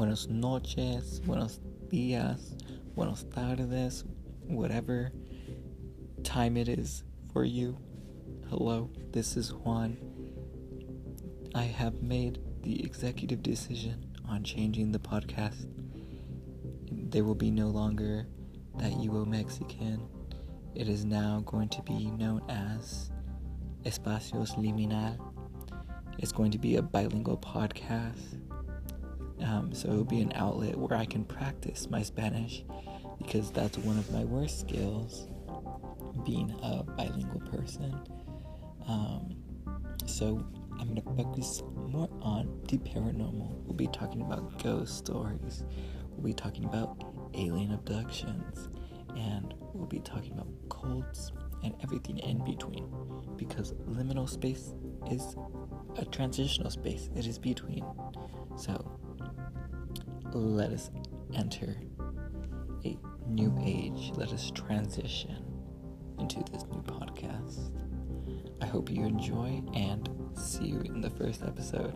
buenos noches, buenos dias, buenos tardes, whatever time it is for you. Hello, this is Juan. I have made the executive decision on changing the podcast. There will be no longer that UO Mexican. It is now going to be known as Espacios Liminal. It's going to be a bilingual podcast. Um, so it'll be an outlet where I can practice my Spanish because that's one of my worst skills, being a bilingual person. Um, so I'm gonna focus more on the paranormal. We'll be talking about ghost stories. We'll be talking about alien abductions, and we'll be talking about cults and everything in between. Because liminal space is a transitional space. It is between. So let us enter a new age. Let us transition into this new podcast. I hope you enjoy and see you in the first episode.